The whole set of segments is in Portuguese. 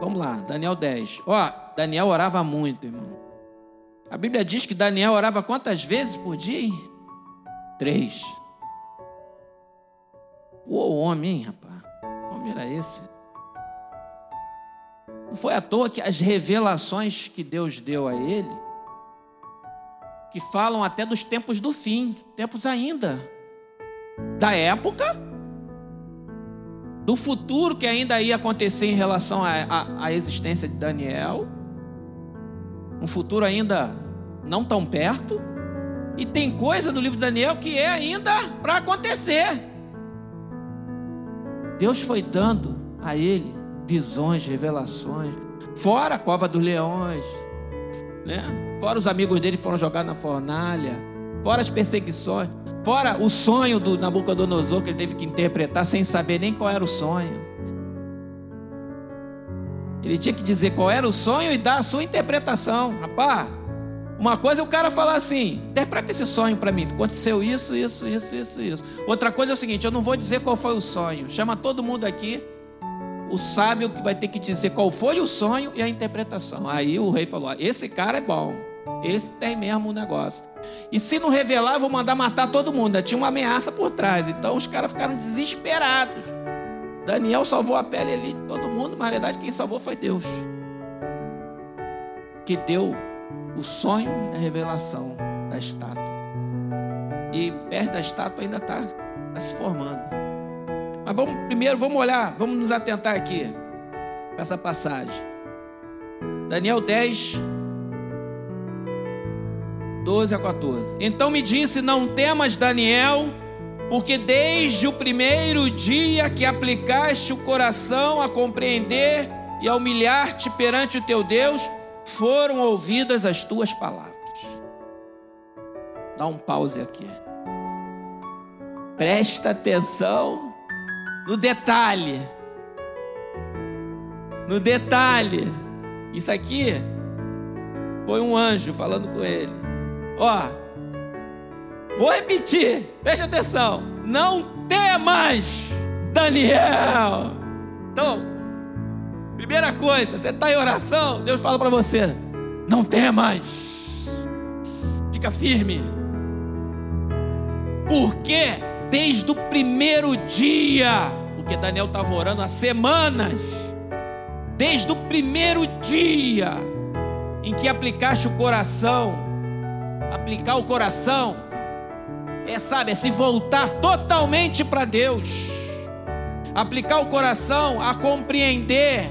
Vamos lá, Daniel 10. Ó, Daniel orava muito, irmão. A Bíblia diz que Daniel orava quantas vezes por dia? Três. O homem, hein, rapaz? Que homem era esse? Não foi à toa que as revelações que Deus deu a ele, que falam até dos tempos do fim, tempos ainda, da época, do futuro que ainda ia acontecer em relação à existência de Daniel, um futuro ainda não tão perto, e tem coisa no livro de Daniel que é ainda para acontecer. Deus foi dando a ele visões, revelações, fora a cova dos leões, né? Fora os amigos dele foram jogados na fornalha, fora as perseguições, fora o sonho do Nabucodonosor que ele teve que interpretar sem saber nem qual era o sonho. Ele tinha que dizer qual era o sonho e dar a sua interpretação. Rapaz, uma coisa é o cara falar assim: interpreta esse sonho para mim. Aconteceu isso, isso, isso, isso, isso. Outra coisa é o seguinte: eu não vou dizer qual foi o sonho. Chama todo mundo aqui. O sábio que vai ter que dizer qual foi o sonho e a interpretação. Aí o rei falou: esse cara é bom. Esse tem mesmo o negócio. E se não revelar, vou mandar matar todo mundo. Tinha uma ameaça por trás. Então os caras ficaram desesperados. Daniel salvou a pele ali de todo mundo, mas na verdade quem salvou foi Deus. Que deu o sonho e a revelação da estátua. E perto da estátua ainda está tá se formando. Mas vamos primeiro, vamos olhar, vamos nos atentar aqui para essa passagem. Daniel 10, 12 a 14. Então me disse: Não temas, Daniel, porque desde o primeiro dia que aplicaste o coração a compreender e a humilhar-te perante o teu Deus, foram ouvidas as tuas palavras. Dá um pause aqui. Presta atenção no detalhe. No detalhe. Isso aqui foi um anjo falando com ele. Ó, vou repetir, presta atenção. Não temas, Daniel. Então, Primeira coisa, você está em oração, Deus fala para você: não temas, fica firme. Porque desde o primeiro dia, porque Daniel estava orando há semanas, desde o primeiro dia em que aplicaste o coração, aplicar o coração, é sabe, é se voltar totalmente para Deus, aplicar o coração a compreender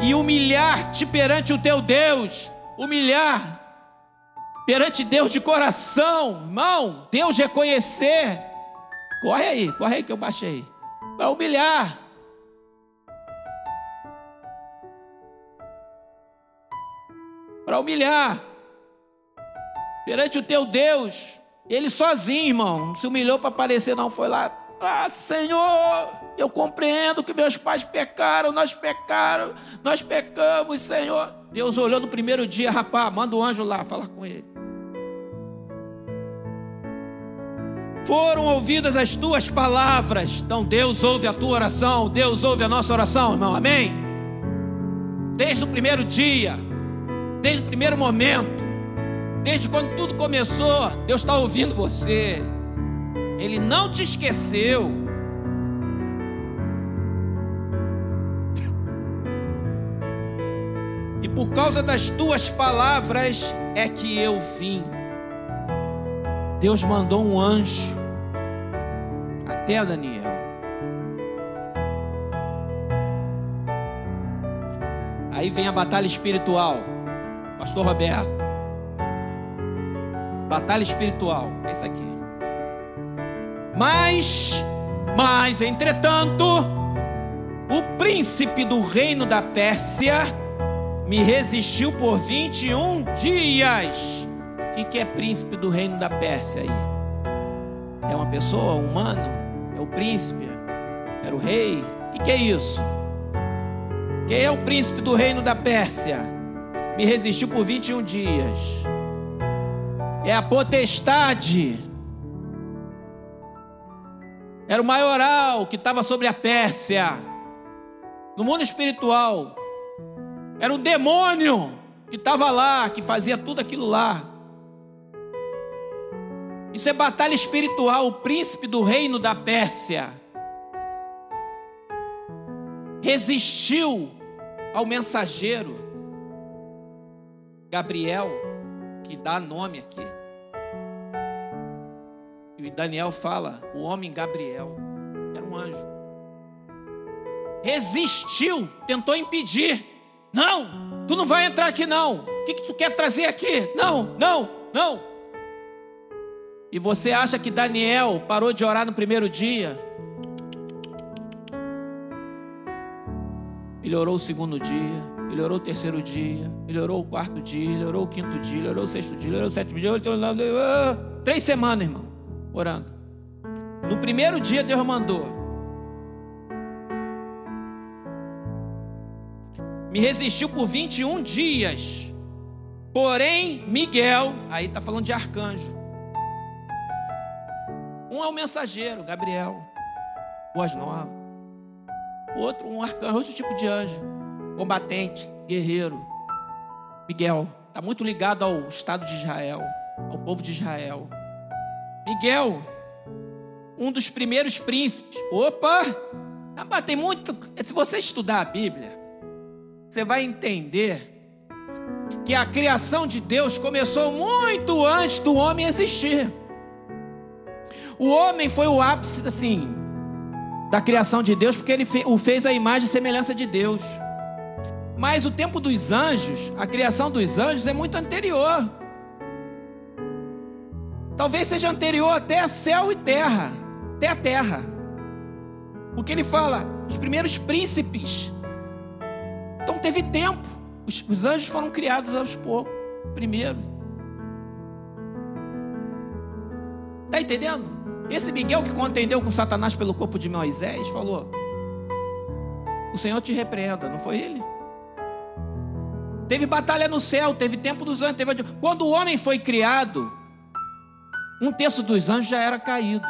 e humilhar-te perante o teu Deus, humilhar perante Deus de coração, irmão, Deus reconhecer. Corre aí, corre aí que eu baixei. Vai humilhar. Para humilhar perante o teu Deus. Ele sozinho, irmão, não se humilhou para aparecer, não. Foi lá, ah, Senhor, eu compreendo que meus pais pecaram, nós pecaram, nós pecamos, Senhor. Deus olhou no primeiro dia, rapaz, manda um anjo lá falar com ele. Foram ouvidas as tuas palavras, então Deus ouve a tua oração, Deus ouve a nossa oração, irmão, amém? Desde o primeiro dia, desde o primeiro momento, desde quando tudo começou, Deus está ouvindo você. Ele não te esqueceu. E por causa das tuas palavras é que eu vim. Deus mandou um anjo até Daniel. Aí vem a batalha espiritual. Pastor Roberto. Batalha espiritual. É isso aqui. Mas, mas, entretanto, o príncipe do reino da Pérsia me resistiu por 21 dias. O que, que é príncipe do reino da Pérsia aí? É uma pessoa, um humano? É o príncipe? Era o rei? O que, que é isso? Quem é o príncipe do reino da Pérsia? Me resistiu por 21 dias. É a potestade era o maioral que estava sobre a Pérsia. No mundo espiritual, Era um demônio que estava lá, que fazia tudo aquilo lá. Isso é batalha espiritual. O príncipe do reino da Pérsia resistiu ao mensageiro Gabriel, que dá nome aqui. E Daniel fala, o homem Gabriel, era um anjo. Resistiu, tentou impedir. Não, tu não vai entrar aqui não. O que, que tu quer trazer aqui? Não, não, não. E você acha que Daniel parou de orar no primeiro dia? Ele orou o segundo dia, ele o terceiro dia, ele o quarto dia, ele o quinto dia, ele o sexto dia, ele o sétimo dia, ele orou... três semanas, irmão, orando. No primeiro dia Deus mandou. Me resistiu por 21 dias. Porém, Miguel, aí está falando de arcanjo. Um é o mensageiro, Gabriel, boas novas outro um arcanjo, outro tipo de anjo, combatente, guerreiro. Miguel está muito ligado ao Estado de Israel, ao povo de Israel. Miguel, um dos primeiros príncipes. Opa! Ah, tem muito. Se você estudar a Bíblia, você vai entender que a criação de Deus começou muito antes do homem existir. O homem foi o ápice, assim, da criação de Deus, porque ele o fez a imagem e semelhança de Deus. Mas o tempo dos anjos, a criação dos anjos é muito anterior. Talvez seja anterior até céu e terra, até a terra. Porque ele fala, os primeiros príncipes. Então teve tempo. Os, os anjos foram criados aos poucos, primeiro. Está entendendo? Esse Miguel que contendeu com Satanás pelo corpo de Moisés falou: O Senhor te repreenda, não foi ele? Teve batalha no céu, teve tempo dos anjos. Teve... Quando o homem foi criado, um terço dos anjos já era caído.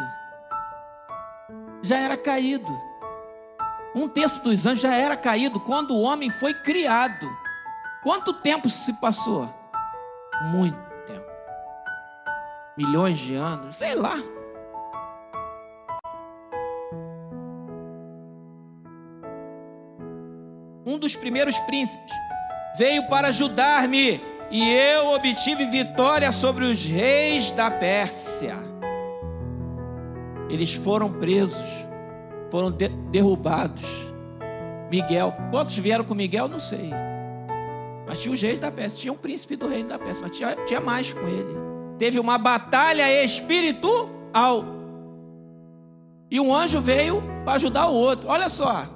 Já era caído. Um terço dos anjos já era caído quando o homem foi criado. Quanto tempo se passou? Muito tempo. Milhões de anos, sei lá. um dos primeiros príncipes, veio para ajudar-me e eu obtive vitória sobre os reis da Pérsia. Eles foram presos, foram de derrubados. Miguel, quantos vieram com Miguel? Não sei. Mas tinha os reis da Pérsia, tinha um príncipe do reino da Pérsia, mas tinha, tinha mais com ele. Teve uma batalha espiritual. E um anjo veio para ajudar o outro. Olha só,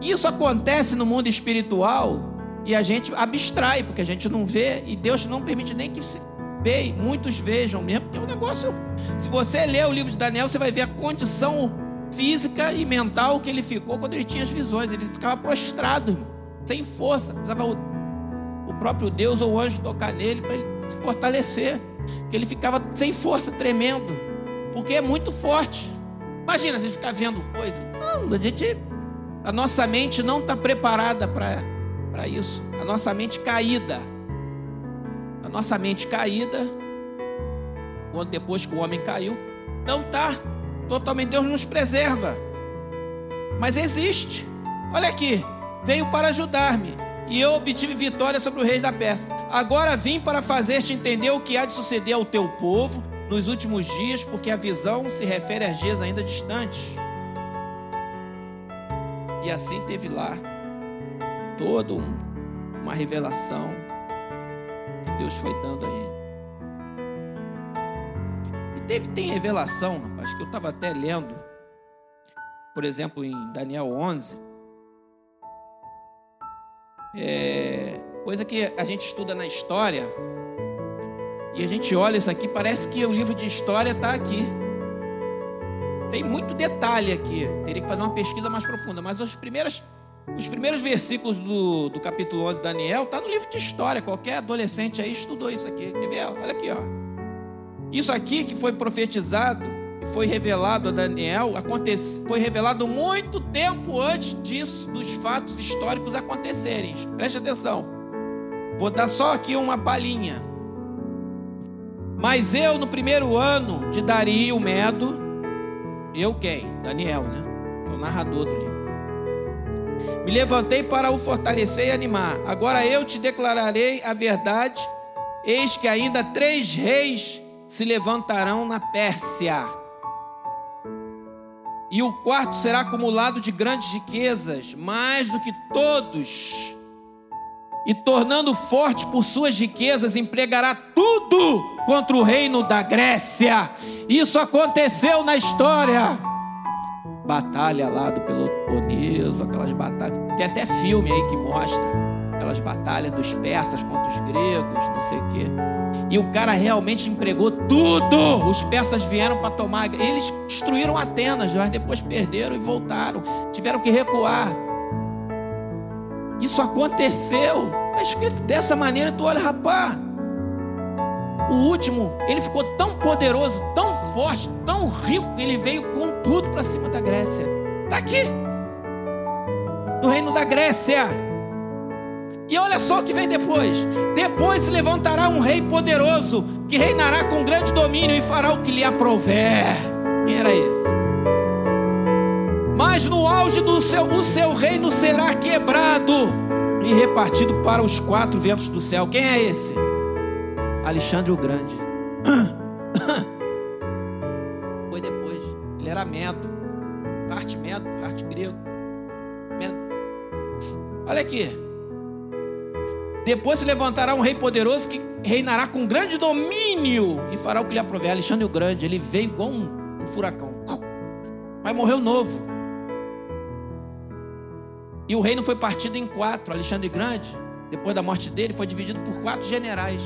isso acontece no mundo espiritual e a gente abstrai, porque a gente não vê e Deus não permite nem que se veja, muitos vejam mesmo, porque é um negócio. Se você ler o livro de Daniel, você vai ver a condição física e mental que ele ficou quando ele tinha as visões. Ele ficava prostrado, sem força. Precisava o, o próprio Deus ou o anjo tocar nele para ele se fortalecer. Que ele ficava sem força, tremendo, porque é muito forte. Imagina você ficar vendo coisa. Não, a gente a nossa mente não está preparada para isso. A nossa mente caída. A nossa mente caída, quando depois que o homem caiu, não está totalmente. Deus nos preserva. Mas existe. Olha aqui. Veio para ajudar-me. E eu obtive vitória sobre o rei da Pérsia. Agora vim para fazer-te entender o que há de suceder ao teu povo nos últimos dias, porque a visão se refere a dias ainda distantes. E assim teve lá toda um, uma revelação que Deus foi dando a ele. E teve, tem revelação, rapaz, que eu estava até lendo, por exemplo, em Daniel 11. É, coisa que a gente estuda na história, e a gente olha isso aqui, parece que o livro de história está aqui. Tem muito detalhe aqui. Teria que fazer uma pesquisa mais profunda. Mas os primeiros, os primeiros versículos do, do capítulo 11 de Daniel está no livro de história. Qualquer adolescente aí estudou isso aqui. Quer ver? Olha aqui, ó. Isso aqui que foi profetizado que foi revelado a Daniel acontece, foi revelado muito tempo antes disso, dos fatos históricos acontecerem. Preste atenção. Vou dar só aqui uma palhinha. Mas eu, no primeiro ano de Dario Medo, eu quem? Daniel, né? O narrador do livro. Me levantei para o fortalecer e animar. Agora eu te declararei a verdade. Eis que ainda três reis se levantarão na Pérsia. E o quarto será acumulado de grandes riquezas, mais do que todos. E tornando forte por suas riquezas, empregará tudo contra o reino da Grécia. Isso aconteceu na história. Batalha lá do Peloponeso, aquelas batalhas. Tem até filme aí que mostra aquelas batalhas dos persas contra os gregos, não sei o quê. E o cara realmente empregou tudo. Os persas vieram para tomar. Eles destruíram Atenas, mas depois perderam e voltaram. Tiveram que recuar. Isso aconteceu. Está escrito dessa maneira. Tu olha, rapaz. O último, ele ficou tão poderoso, tão forte, tão rico, que ele veio com tudo para cima da Grécia. Está aqui. No reino da Grécia. E olha só o que vem depois. Depois se levantará um rei poderoso, que reinará com grande domínio e fará o que lhe aprouver. Quem era esse? Mas no auge do seu, o seu reino será quebrado e repartido para os quatro ventos do céu. Quem é esse? Alexandre o Grande. Foi depois. Ele era Medo. Parte Medo, parte grego. Medo. Olha aqui. Depois se levantará um rei poderoso que reinará com grande domínio e fará o que lhe aprover. Alexandre o Grande, ele veio igual um, um furacão. Mas morreu novo. E o reino foi partido em quatro. Alexandre Grande, depois da morte dele, foi dividido por quatro generais.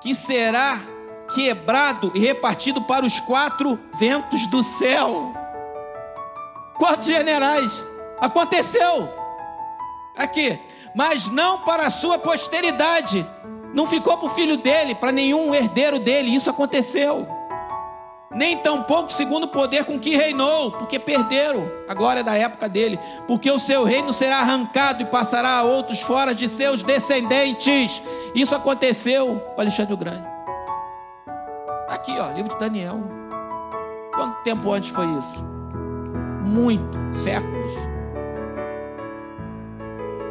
que será quebrado e repartido para os quatro ventos do céu. Quatro generais. Aconteceu. Aqui. Mas não para a sua posteridade. Não ficou para o filho dele, para nenhum herdeiro dele. Isso aconteceu. Nem tampouco segundo o poder com que reinou, porque perderam a glória da época dele. Porque o seu reino será arrancado e passará a outros fora de seus descendentes. Isso aconteceu com Alexandre o Grande. Aqui, ó, livro de Daniel. Quanto tempo antes foi isso? Muito, séculos.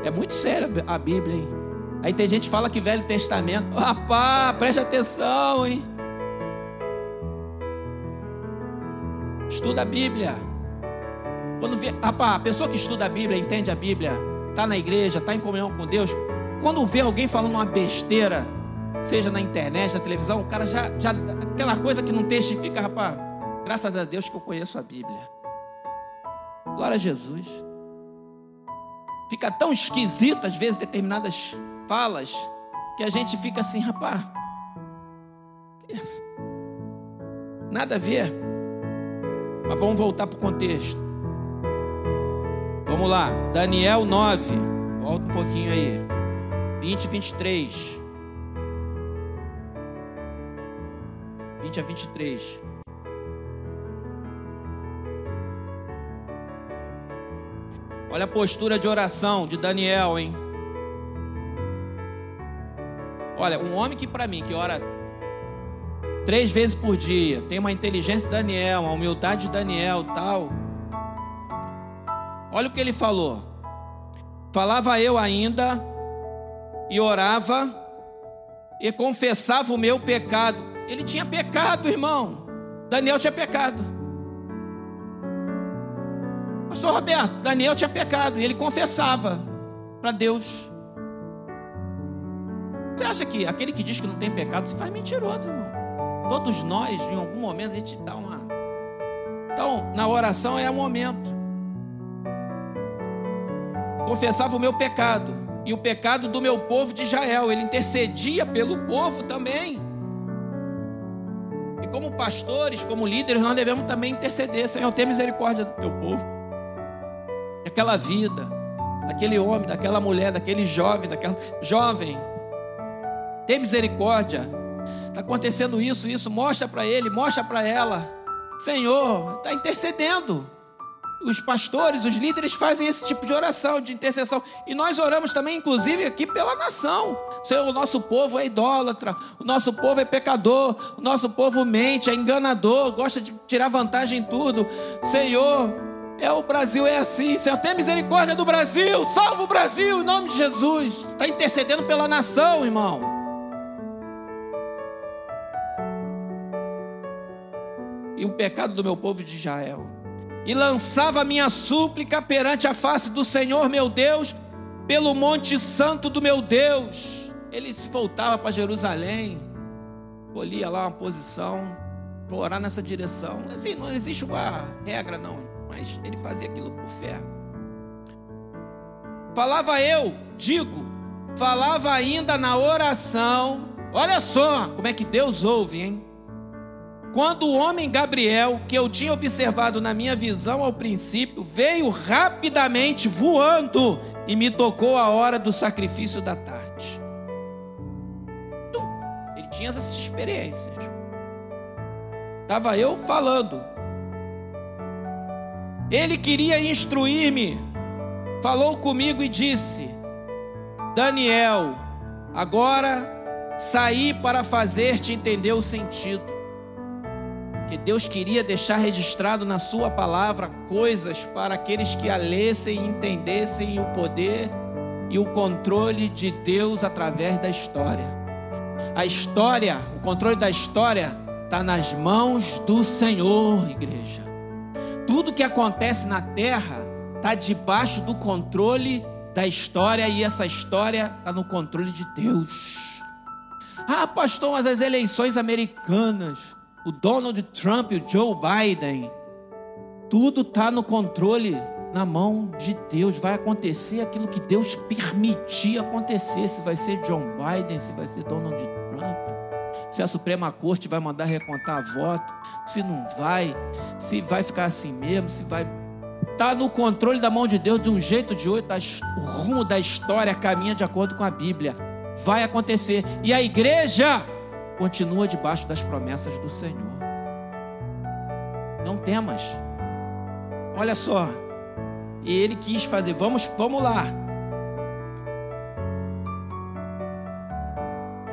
É muito sério a Bíblia, hein? Aí tem gente que fala que Velho Testamento. Rapaz, preste atenção, hein? Estuda a Bíblia. Quando vê, rapaz, a pessoa que estuda a Bíblia, entende a Bíblia, está na igreja, está em comunhão com Deus, quando vê alguém falando uma besteira, seja na internet, na televisão, o cara já, já aquela coisa que não testifica, rapaz, graças a Deus que eu conheço a Bíblia. Glória a Jesus. Fica tão esquisito às vezes determinadas falas que a gente fica assim, rapaz. Nada a ver. Mas vamos voltar para o contexto. Vamos lá, Daniel 9. Volta um pouquinho aí. 20 e 23. 20 a 23. Olha a postura de oração de Daniel, hein? Olha, um homem que para mim que ora três vezes por dia, tem uma inteligência de Daniel, uma humildade de Daniel, tal. Olha o que ele falou. Falava eu ainda e orava e confessava o meu pecado. Ele tinha pecado, irmão. Daniel tinha pecado. Pastor Roberto, Daniel tinha pecado e ele confessava para Deus. Você acha que aquele que diz que não tem pecado se faz mentiroso, irmão? Todos nós, em algum momento, a gente dá uma. Então, na oração é o momento. Confessava o meu pecado e o pecado do meu povo de Israel. Ele intercedia pelo povo também. E como pastores, como líderes, nós devemos também interceder. Senhor, tenha misericórdia do teu povo. Daquela vida, daquele homem, daquela mulher, daquele jovem, daquela jovem. Tem misericórdia Está acontecendo isso, isso. Mostra para ele, mostra para ela. Senhor, está intercedendo. Os pastores, os líderes fazem esse tipo de oração, de intercessão. E nós oramos também, inclusive, aqui pela nação. Senhor, o nosso povo é idólatra, o nosso povo é pecador, o nosso povo mente, é enganador, gosta de tirar vantagem em tudo. Senhor, é o Brasil é assim. Senhor, tem misericórdia do Brasil. Salva o Brasil em nome de Jesus. Está intercedendo pela nação, irmão. E o pecado do meu povo de Israel e lançava minha súplica perante a face do Senhor meu Deus, pelo monte santo do meu Deus. Ele se voltava para Jerusalém, colhia lá uma posição para orar nessa direção. Assim, não existe uma regra, não, mas ele fazia aquilo por fé. Falava eu, digo, falava ainda na oração. Olha só como é que Deus ouve, hein? Quando o homem Gabriel, que eu tinha observado na minha visão ao princípio, veio rapidamente voando e me tocou a hora do sacrifício da tarde. Ele tinha essas experiências. Estava eu falando. Ele queria instruir-me, falou comigo e disse: Daniel, agora saí para fazer-te entender o sentido que Deus queria deixar registrado na Sua palavra coisas para aqueles que a lessem e entendessem o poder e o controle de Deus através da história. A história, o controle da história, está nas mãos do Senhor, igreja. Tudo que acontece na terra está debaixo do controle da história e essa história está no controle de Deus. Ah, pastor, mas as eleições americanas o Donald Trump o Joe Biden, tudo está no controle, na mão de Deus. Vai acontecer aquilo que Deus permitir acontecer. Se vai ser John Biden, se vai ser Donald Trump, se a Suprema Corte vai mandar recontar voto, se não vai, se vai ficar assim mesmo, se vai. Está no controle da mão de Deus de um jeito ou de outro, o rumo da história caminha de acordo com a Bíblia. Vai acontecer. E a igreja continua debaixo das promessas do Senhor. Não temas. Olha só. E ele quis fazer, vamos, vamos lá.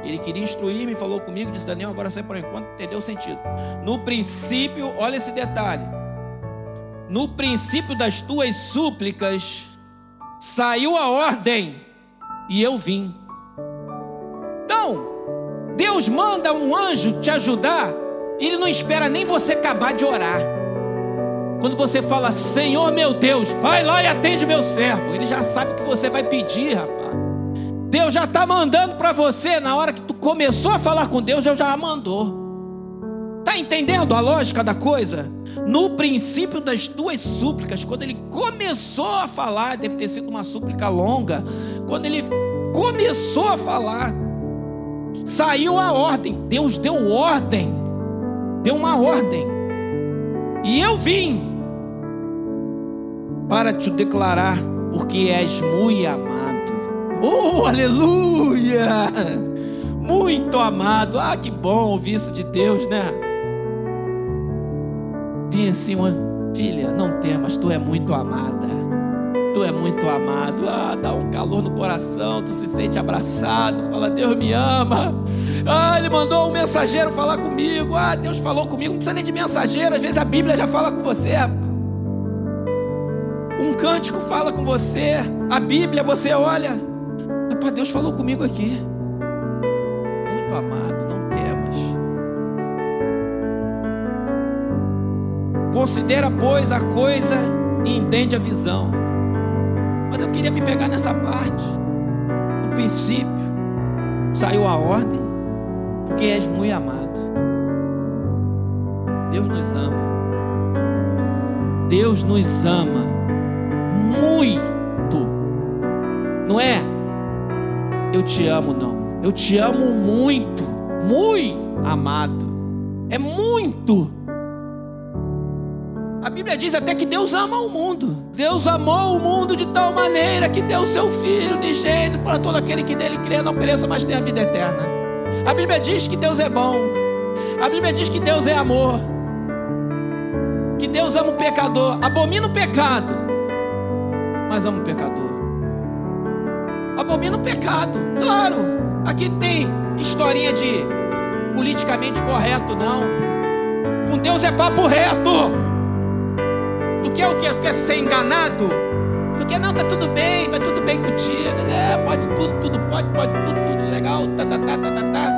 Ele queria instruir-me, falou comigo, disse Daniel, agora sai por enquanto, entendeu o sentido. No princípio, olha esse detalhe. No princípio das tuas súplicas saiu a ordem e eu vim. Deus manda um anjo te ajudar, ele não espera nem você acabar de orar. Quando você fala, Senhor meu Deus, vai lá e atende meu servo, ele já sabe o que você vai pedir, rapaz. Deus já está mandando para você, na hora que tu começou a falar com Deus, Deus já mandou. Está entendendo a lógica da coisa? No princípio das tuas súplicas, quando ele começou a falar, deve ter sido uma súplica longa, quando ele começou a falar, Saiu a ordem, Deus deu ordem, deu uma ordem, e eu vim para te declarar, porque és muito amado. Oh, aleluia! Muito amado. Ah, que bom ouvir isso de Deus, né? Vim assim, filha, não temas, tu é muito amada. Tu é muito amado. Ah, dá um calor no coração, tu se sente abraçado. Fala, Deus me ama. Ah, ele mandou um mensageiro falar comigo. Ah, Deus falou comigo. Não precisa nem de mensageiro, às vezes a Bíblia já fala com você. Um cântico fala com você. A Bíblia, você olha. Epá, Deus falou comigo aqui. Muito amado, não temas. Considera, pois, a coisa e entende a visão. Mas eu queria me pegar nessa parte. No princípio, saiu a ordem, porque és muito amado. Deus nos ama. Deus nos ama muito. Não é? Eu te amo, não. Eu te amo muito, muito amado. É muito. A Bíblia diz até que Deus ama o mundo. Deus amou o mundo de tal maneira que deu seu Filho de gênero para todo aquele que nele crê, não pereça, mas tenha vida eterna. A Bíblia diz que Deus é bom. A Bíblia diz que Deus é amor. Que Deus ama o pecador. Abomina o pecado, mas ama o pecador. Abomina o pecado. Claro, aqui tem historinha de politicamente correto, não. Com Deus é papo reto. Tu quer o quê? Tu quer ser enganado? Tu quer, não, tá tudo bem, vai tudo bem contigo. É, pode tudo, tudo pode, pode tudo, tudo legal. Tá, tá, tá, tá, tá, tá.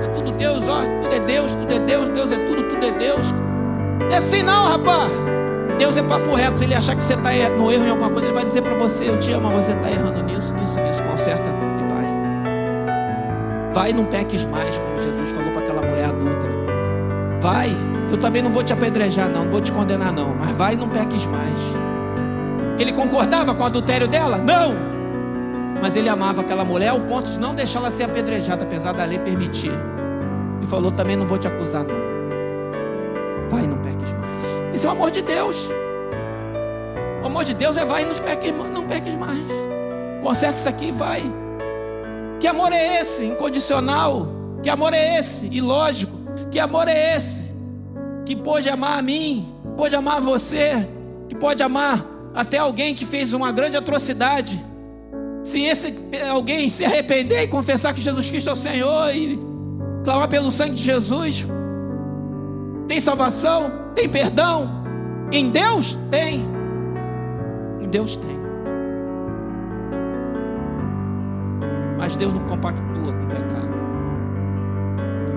Tá tudo Deus, ó. Tudo é Deus, tudo é Deus, Deus é tudo, tudo é Deus. Não é assim não, rapaz. Deus é papo reto. Se ele achar que você está no erro em alguma coisa, ele vai dizer para você: Eu te amo, você está errando nisso, nisso, nisso. Conserta tudo e vai. Vai não peques mais, como Jesus falou para aquela mulher adulta. Vai. Eu também não vou te apedrejar, não, não vou te condenar, não. Mas vai e não peques mais. Ele concordava com o adultério dela? Não. Mas ele amava aquela mulher ao ponto de não deixá-la ser apedrejada, apesar da lei permitir. E falou: também não vou te acusar, não. Vai e não peques mais. Isso é o amor de Deus. O amor de Deus é vai e não peques, não peques mais. Conserta isso aqui e vai. Que amor é esse? Incondicional. Que amor é esse? Ilógico. Que amor é esse? Que pode amar a mim, pode amar você, que pode amar até alguém que fez uma grande atrocidade. Se esse alguém se arrepender e confessar que Jesus Cristo é o Senhor e clamar pelo sangue de Jesus, tem salvação, tem perdão. Em Deus tem. Em Deus tem. Mas Deus não compactua com o pecado.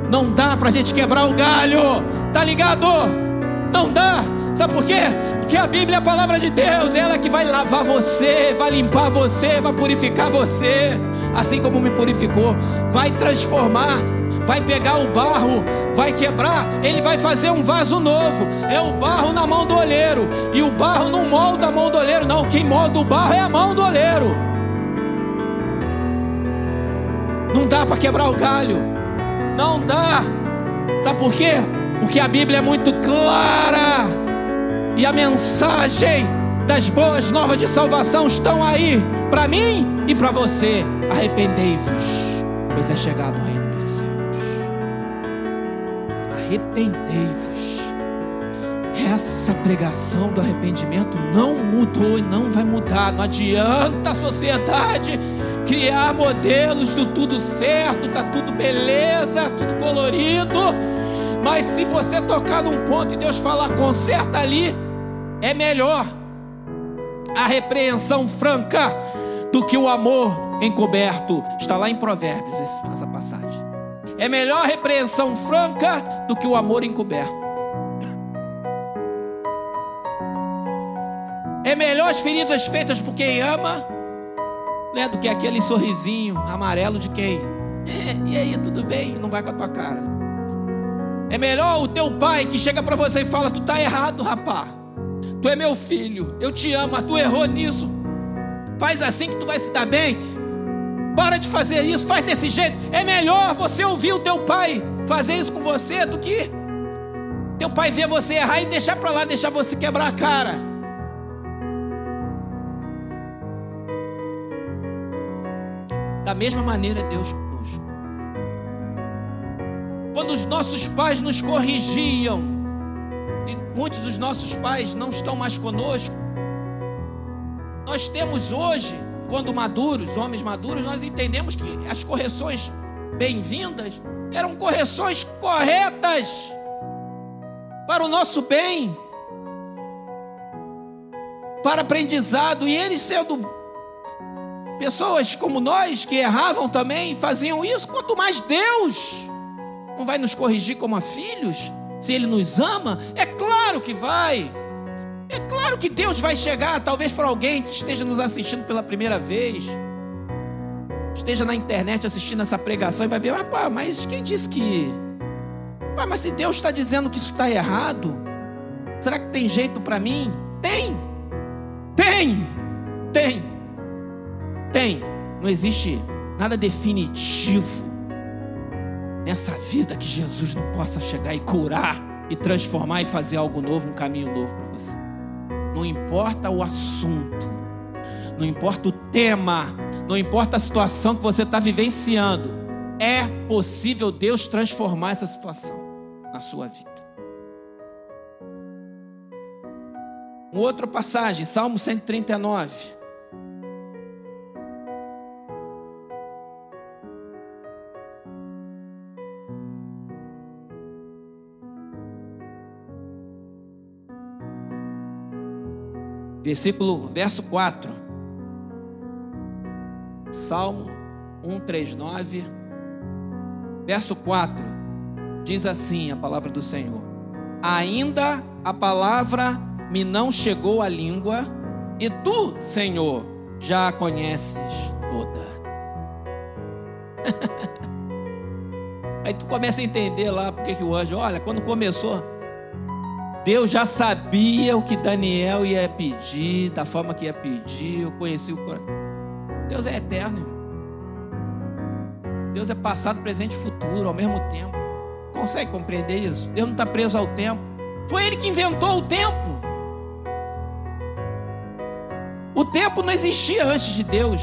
Não dá para a gente quebrar o galho, tá ligado? Não dá. Sabe por quê? Porque a Bíblia é a palavra de Deus, ela que vai lavar você, vai limpar você, vai purificar você, assim como me purificou, vai transformar, vai pegar o barro, vai quebrar, ele vai fazer um vaso novo. É o barro na mão do olheiro, e o barro não molda a mão do olheiro, não. Quem molda o barro é a mão do olheiro. Não dá para quebrar o galho. Não dá. Sabe por quê? Porque a Bíblia é muito clara. E a mensagem das boas novas de salvação estão aí para mim e para você. Arrependei-vos, pois é chegado o reino dos céus. Arrependei-vos. Essa pregação do arrependimento não mudou e não vai mudar. Não adianta a sociedade criar modelos do tudo certo, tá tudo beleza, tudo colorido. Mas se você tocar num ponto e Deus falar conserta ali, é melhor a repreensão franca do que o amor encoberto. Está lá em Provérbios essa passagem. É melhor a repreensão franca do que o amor encoberto. É melhor as feridas feitas por quem ama né, do que aquele sorrisinho amarelo de quem? É, e aí, tudo bem? Não vai com a tua cara. É melhor o teu pai que chega para você e fala: Tu tá errado, rapá. Tu é meu filho, eu te amo, mas tu errou nisso. Faz assim que tu vai se dar bem. Para de fazer isso, faz desse jeito. É melhor você ouvir o teu pai fazer isso com você do que teu pai ver você errar e deixar para lá, deixar você quebrar a cara. Da mesma maneira, Deus conosco. Quando os nossos pais nos corrigiam, e muitos dos nossos pais não estão mais conosco, nós temos hoje, quando maduros, homens maduros, nós entendemos que as correções bem-vindas eram correções corretas para o nosso bem, para aprendizado, e eles sendo Pessoas como nós que erravam também faziam isso, quanto mais Deus não vai nos corrigir como a filhos, se Ele nos ama, é claro que vai. É claro que Deus vai chegar, talvez para alguém que esteja nos assistindo pela primeira vez, esteja na internet assistindo essa pregação e vai ver, ah, mas quem disse que. Pá, mas se Deus está dizendo que isso está errado, será que tem jeito para mim? Tem! Tem! Tem! Tem. Não existe nada definitivo nessa vida que Jesus não possa chegar e curar e transformar e fazer algo novo, um caminho novo para você. Não importa o assunto, não importa o tema, não importa a situação que você está vivenciando, é possível Deus transformar essa situação na sua vida. Uma outra passagem, Salmo 139. Versículo, verso 4. Salmo 139, verso 4. Diz assim a palavra do Senhor: Ainda a palavra me não chegou à língua, e tu, Senhor, já a conheces toda. Aí tu começa a entender lá porque que o anjo, olha, quando começou, Deus já sabia o que Daniel ia pedir, da forma que ia pedir, eu conheci o coração. Deus é eterno. Deus é passado, presente e futuro ao mesmo tempo. Consegue compreender isso? Deus não está preso ao tempo. Foi Ele que inventou o tempo. O tempo não existia antes de Deus.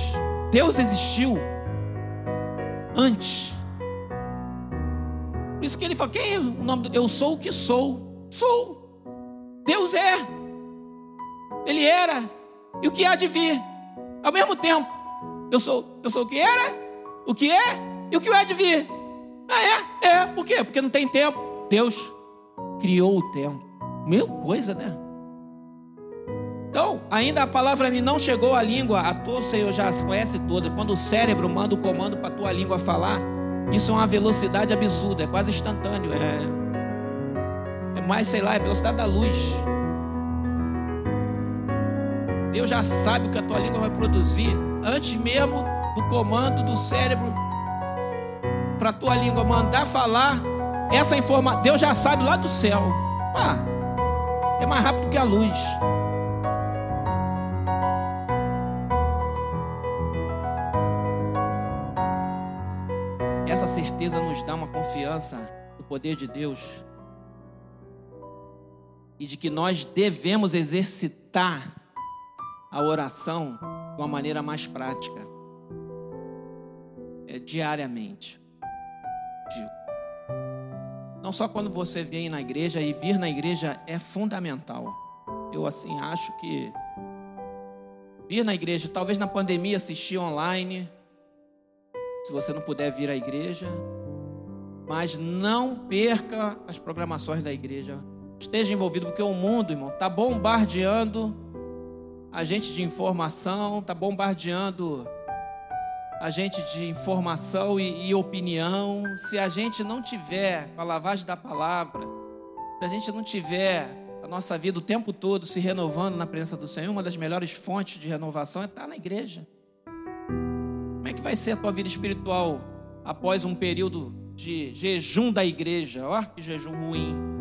Deus existiu antes. Por isso que ele fala: quem é o nome do... Eu sou o que sou. Sou. Deus é, Ele era e o que há de vir. Ao mesmo tempo, eu sou, eu sou o que era, o que é e o que há de vir. Ah, é? É. Por quê? Porque não tem tempo. Deus criou o tempo. Meu coisa, né? Então, ainda a palavra me não chegou à língua, a tua Senhor já se conhece toda. Quando o cérebro manda o comando para a tua língua falar, isso é uma velocidade absurda, é quase instantâneo. É, é mais, sei lá, é velocidade da luz. Deus já sabe o que a tua língua vai produzir antes mesmo do comando do cérebro para a tua língua mandar falar essa informação. Deus já sabe lá do céu. Ah, é mais rápido que a luz. Essa certeza nos dá uma confiança no poder de Deus e de que nós devemos exercitar a oração de uma maneira mais prática, é, diariamente. Não só quando você vem na igreja, e vir na igreja é fundamental. Eu, assim, acho que vir na igreja, talvez na pandemia assistir online, se você não puder vir à igreja, mas não perca as programações da igreja esteja envolvido, porque o mundo, irmão, está bombardeando a gente de informação, está bombardeando a gente de informação e, e, opinião. Se a gente não tiver a lavagem da palavra, se a gente não tiver a nossa vida o tempo todo se renovando na presença do Senhor, uma das melhores fontes de renovação é estar na igreja. Como é que vai ser a tua vida espiritual após um período de jejum da igreja? Ó, que jejum ruim.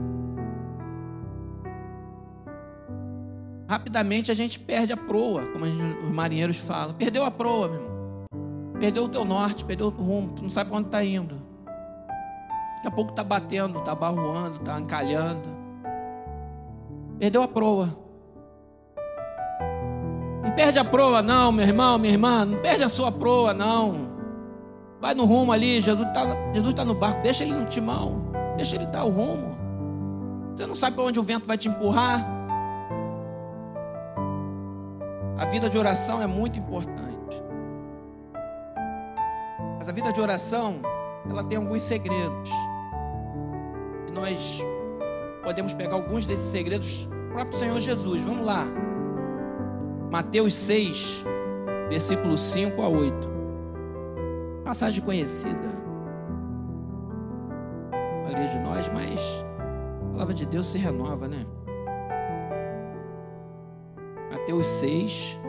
Rapidamente a gente perde a proa, como os marinheiros falam. Perdeu a proa, meu irmão. Perdeu o teu norte, perdeu o rumo, tu não sabe para onde está indo. Daqui a pouco está batendo, está barroando, está encalhando. Perdeu a proa. Não perde a proa, não, meu irmão, minha irmã. Não perde a sua proa, não. Vai no rumo ali, Jesus está Jesus tá no barco, deixa ele no timão, deixa ele dar o rumo. Você não sabe para onde o vento vai te empurrar. A vida de oração é muito importante. Mas a vida de oração, ela tem alguns segredos. E nós podemos pegar alguns desses segredos do próprio Senhor Jesus. Vamos lá. Mateus 6, versículo 5 a 8. Passagem conhecida. A maioria de nós, mas a palavra de Deus se renova, né? Mateus 6,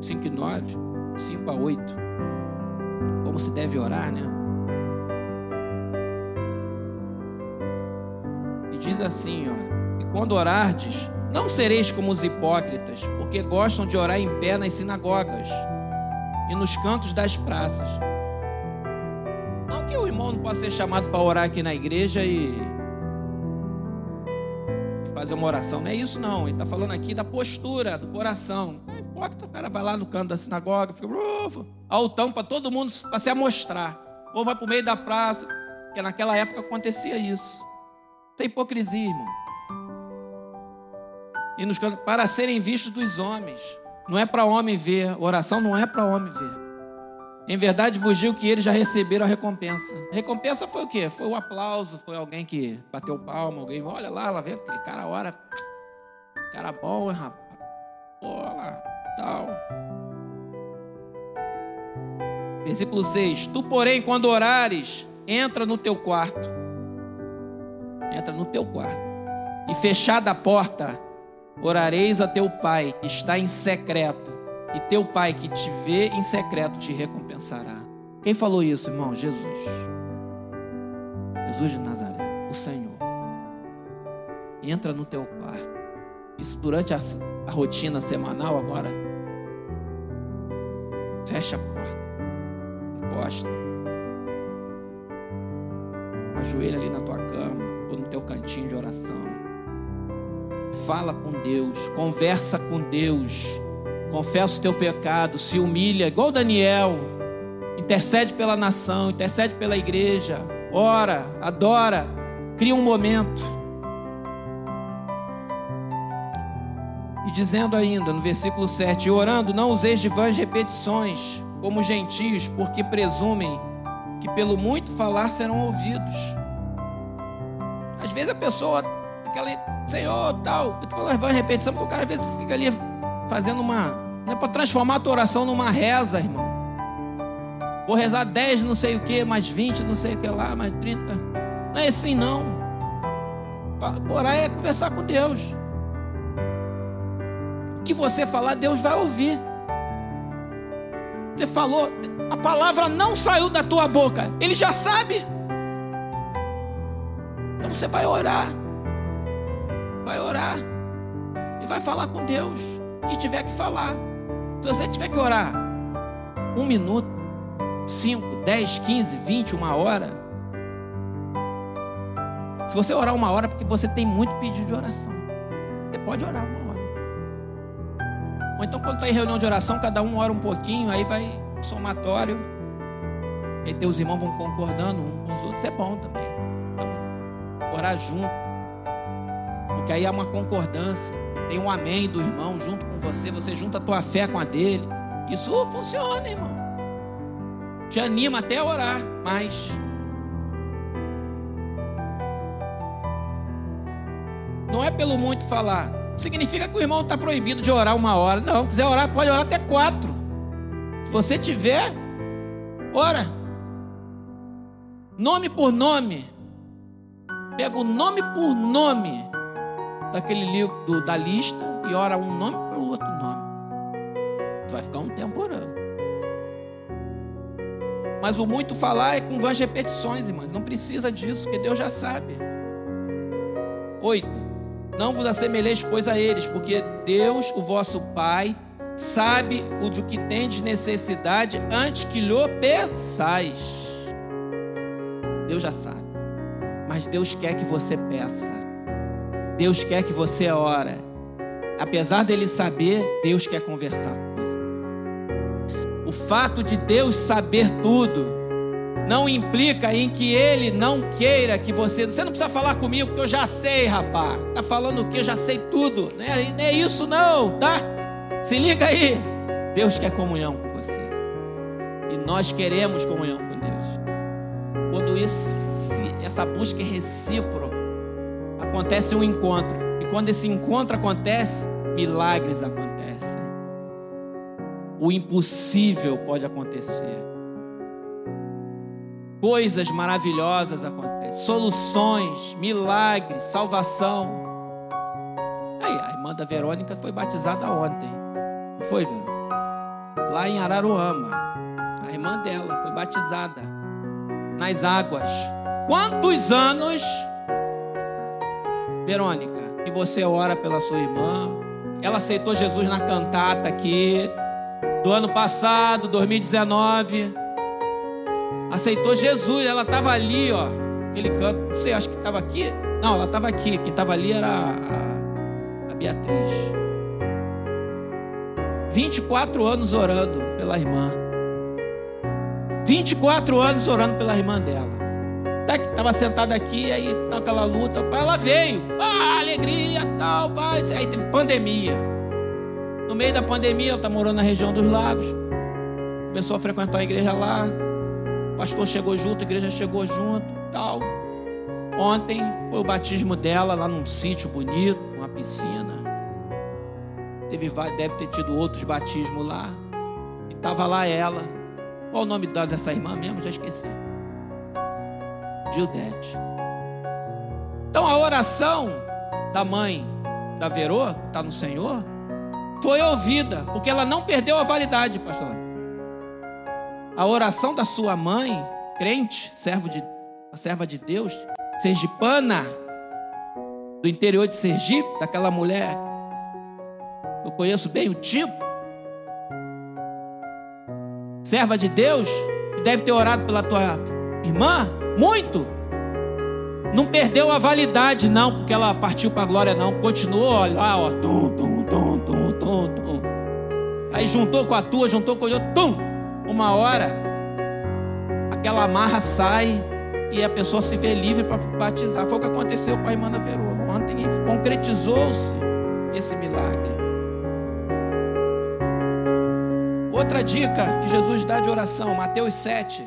5 e 9, 5 a 8. Como se deve orar, né? E diz assim, ó: E quando orardes, não sereis como os hipócritas, porque gostam de orar em pé nas sinagogas e nos cantos das praças. Não que o irmão não possa ser chamado para orar aqui na igreja e fazer uma oração. Não é isso, não. Ele está falando aqui da postura, do coração. Não importa, o cara vai lá no canto da sinagoga, fica altão para todo mundo para se amostrar. Ou vai para o meio da praça, porque naquela época acontecia isso. Isso é hipocrisia, irmão. E nos, para serem vistos dos homens. Não é para homem ver. Oração não é para homem ver. Em verdade vos digo que eles já receberam a recompensa. A recompensa foi o quê? Foi o aplauso, foi alguém que bateu palma, alguém, olha lá, lá vem aquele cara, ora. Cara bom, hein, rapaz? Olha tal. Versículo 6: Tu, porém, quando orares, entra no teu quarto. Entra no teu quarto. E fechada a porta, orareis a teu pai, que está em secreto e teu pai que te vê em secreto te recompensará. Quem falou isso, irmão? Jesus. Jesus de Nazaré, o Senhor. Entra no teu quarto. Isso durante a, a rotina semanal agora. Fecha a porta. Encosta. Ajoelha ali na tua cama ou no teu cantinho de oração. Fala com Deus, conversa com Deus confessa o teu pecado, se humilha, igual Daniel, intercede pela nação, intercede pela igreja, ora, adora, cria um momento. E dizendo ainda no versículo 7: Orando, não useis de vãs repetições, como gentios, porque presumem que pelo muito falar serão ouvidos. Às vezes a pessoa, aquela, Senhor, tal, eu estou falando vãs repetição, porque o cara às vezes fica ali fazendo uma não é para transformar a tua oração numa reza, irmão. Vou rezar 10 não sei o que, mais 20 não sei o que lá, mais 30. Não é assim não. Orar é conversar com Deus. O que você falar, Deus vai ouvir. Você falou, a palavra não saiu da tua boca, Ele já sabe. Então você vai orar. Vai orar. E vai falar com Deus. Que tiver que falar. Se você tiver que orar um minuto, cinco, dez, quinze, vinte, uma hora. Se você orar uma hora, porque você tem muito pedido de oração. Você pode orar uma hora. Ou então, quando está em reunião de oração, cada um ora um pouquinho, aí vai somatório. Aí teus irmãos vão concordando uns com os outros, é bom também. Então, orar junto. Porque aí há uma concordância. Tem um amém do irmão junto com você, você junta a tua fé com a dele. Isso funciona, irmão. Te anima até a orar mais. Não é pelo muito falar. Significa que o irmão está proibido de orar uma hora. Não, quiser orar, pode orar até quatro. Se você tiver, ora. Nome por nome. Pega o nome por nome daquele livro do, da lista e ora um nome para o outro nome. Vai ficar um tempo orando. Mas o muito falar é com vãs repetições, irmãos. Não precisa disso, porque Deus já sabe. Oito. Não vos assemelheis, pois, a eles, porque Deus, o vosso Pai, sabe o do que tendes necessidade antes que lhe peçais. Deus já sabe. Mas Deus quer que você peça. Deus quer que você ore. Apesar dele saber, Deus quer conversar com você. Fato de Deus saber tudo não implica em que ele não queira que você. Você não precisa falar comigo porque eu já sei, rapaz. Tá falando o que? Eu já sei tudo. Não é, não é isso, não, tá? Se liga aí. Deus quer comunhão com você. E nós queremos comunhão com Deus. Quando isso, essa busca é recíproca acontece um encontro. E quando esse encontro acontece, milagres acontecem. O impossível pode acontecer. Coisas maravilhosas acontecem. Soluções, milagres, salvação. Aí, a irmã da Verônica foi batizada ontem. Não foi, Verônica? Lá em Araruama. A irmã dela foi batizada nas águas. Quantos anos Verônica, e você ora pela sua irmã. Ela aceitou Jesus na cantata aqui do ano passado, 2019. Aceitou Jesus, ela estava ali, ó. Aquele canto, não sei, acho que estava aqui. Não, ela estava aqui. Quem estava ali era a, a Beatriz. 24 anos orando pela irmã. 24 anos orando pela irmã dela. Tá que estava sentada aqui, aí naquela luta, ela veio. Ah, alegria, tal, vai. Aí teve pandemia. No meio da pandemia, ela está morando na região dos lagos. Começou a frequentar a igreja lá. O pastor chegou junto, a igreja chegou junto, tal. Ontem foi o batismo dela lá num sítio bonito, uma piscina. Teve, deve ter tido outros batismos lá. E estava lá ela. Qual o nome dessa irmã mesmo? Já esqueci. Gildete. Então a oração da mãe da Verô, que está no Senhor, foi ouvida, porque ela não perdeu a validade, pastor. A oração da sua mãe, crente, servo de, serva de Deus, sergipana, do interior de Sergipe, daquela mulher, eu conheço bem o tipo, serva de Deus, deve ter orado pela tua irmã, muito. Não perdeu a validade, não, porque ela partiu para a glória, não. Continuou, olha lá, ó. Tum, tum, tum, tum, tum. Aí juntou com a tua, juntou com o outro, tum. Uma hora, aquela amarra sai e a pessoa se vê livre para batizar. Foi o que aconteceu com a irmã Verô. Ontem concretizou-se esse milagre. Outra dica que Jesus dá de oração, Mateus 7,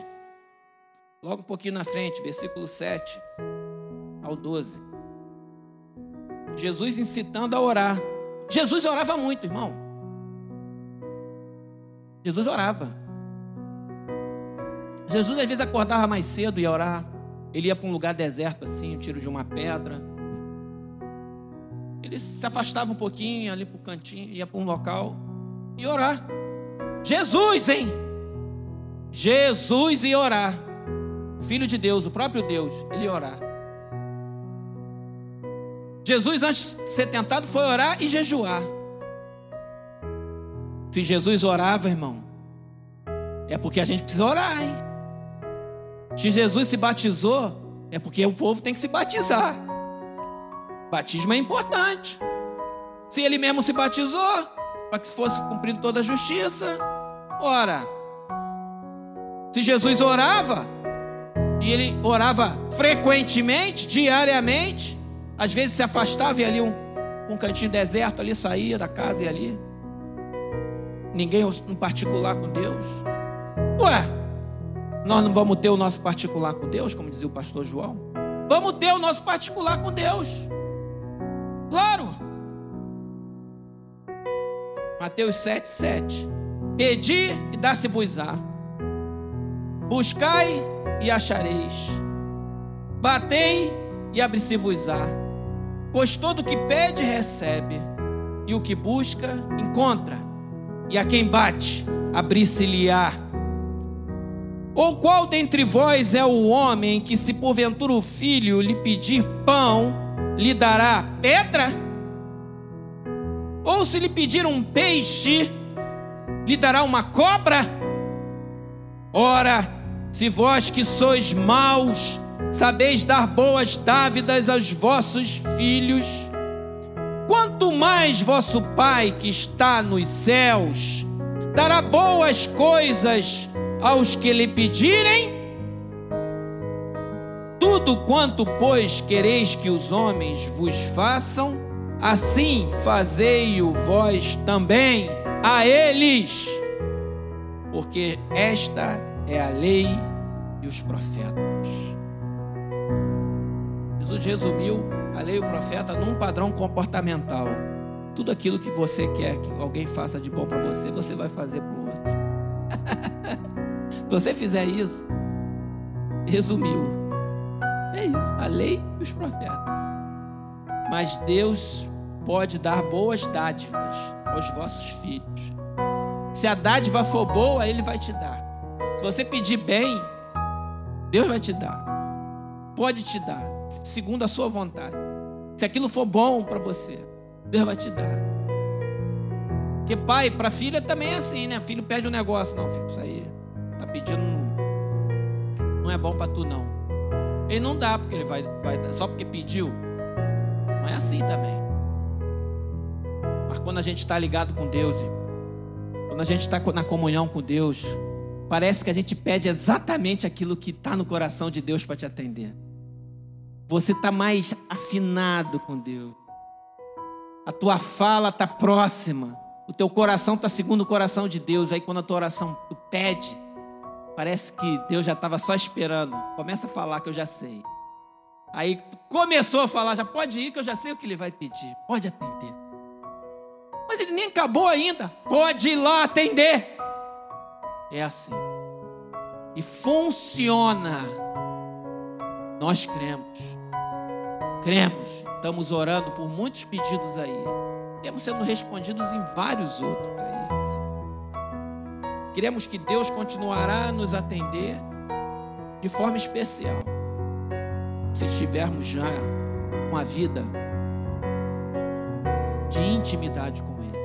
logo um pouquinho na frente, versículo 7 ao 12. Jesus incitando a orar. Jesus orava muito, irmão. Jesus orava. Jesus às vezes acordava mais cedo e ia orar. Ele ia para um lugar deserto assim, um tiro de uma pedra. Ele se afastava um pouquinho ali para o cantinho, ia para um local e orar. Jesus, hein? Jesus ia orar. Filho de Deus, o próprio Deus, ele orar. Jesus, antes de ser tentado, foi orar e jejuar. Se Jesus orava, irmão, é porque a gente precisa orar, hein? Se Jesus se batizou, é porque o povo tem que se batizar. Batismo é importante. Se ele mesmo se batizou, para que fosse cumprido toda a justiça, ora. Se Jesus orava, e ele orava frequentemente, diariamente, às vezes se afastava e ali um, um cantinho deserto ali saía da casa e ali. Ninguém em particular com Deus. Ué, nós não vamos ter o nosso particular com Deus, como dizia o pastor João? Vamos ter o nosso particular com Deus. Claro. Mateus 7, 7. Pedi e dá-se-vos-á. Buscai e achareis. Batei e abre-se-vos-á. Pois todo o que pede, recebe. E o que busca, encontra. E a quem bate, abrir-se-lhe-á. Ou qual dentre vós é o homem que, se porventura o filho lhe pedir pão, lhe dará pedra? Ou se lhe pedir um peixe, lhe dará uma cobra? Ora, se vós que sois maus, sabeis dar boas dávidas aos vossos filhos, quanto mais vosso Pai que está nos céus dará boas coisas aos que lhe pedirem? Tudo quanto, pois, quereis que os homens vos façam, assim fazei-o vós também a eles, porque esta é a lei e os profetas. Jesus resumiu a lei e o profeta num padrão comportamental. Tudo aquilo que você quer que alguém faça de bom para você, você vai fazer para o outro. Se você fizer isso, resumiu. É isso, a lei e os profetas. Mas Deus pode dar boas dádivas aos vossos filhos. Se a dádiva for boa, Ele vai te dar. Se você pedir bem, Deus vai te dar. Pode te dar, segundo a sua vontade. Se aquilo for bom para você, Deus vai te dar. Porque pai, para filha também é assim, né? Filho pede um negócio, não, filho, isso aí Tá pedindo. Não é bom para tu, não. Ele não dá, porque ele vai, vai. Só porque pediu. Não é assim também. Mas quando a gente está ligado com Deus, quando a gente está na comunhão com Deus, parece que a gente pede exatamente aquilo que está no coração de Deus para te atender. Você está mais afinado com Deus. A tua fala está próxima. O teu coração está segundo o coração de Deus. Aí quando a tua oração tu pede, parece que Deus já estava só esperando. Começa a falar que eu já sei. Aí começou a falar, já pode ir que eu já sei o que ele vai pedir. Pode atender. Mas ele nem acabou ainda. Pode ir lá atender. É assim. E funciona. Nós cremos. Cremos. Estamos orando por muitos pedidos aí. Temos sendo respondidos em vários outros aí. Queremos que Deus continuará a nos atender de forma especial. Se estivermos já com a vida de intimidade com Ele.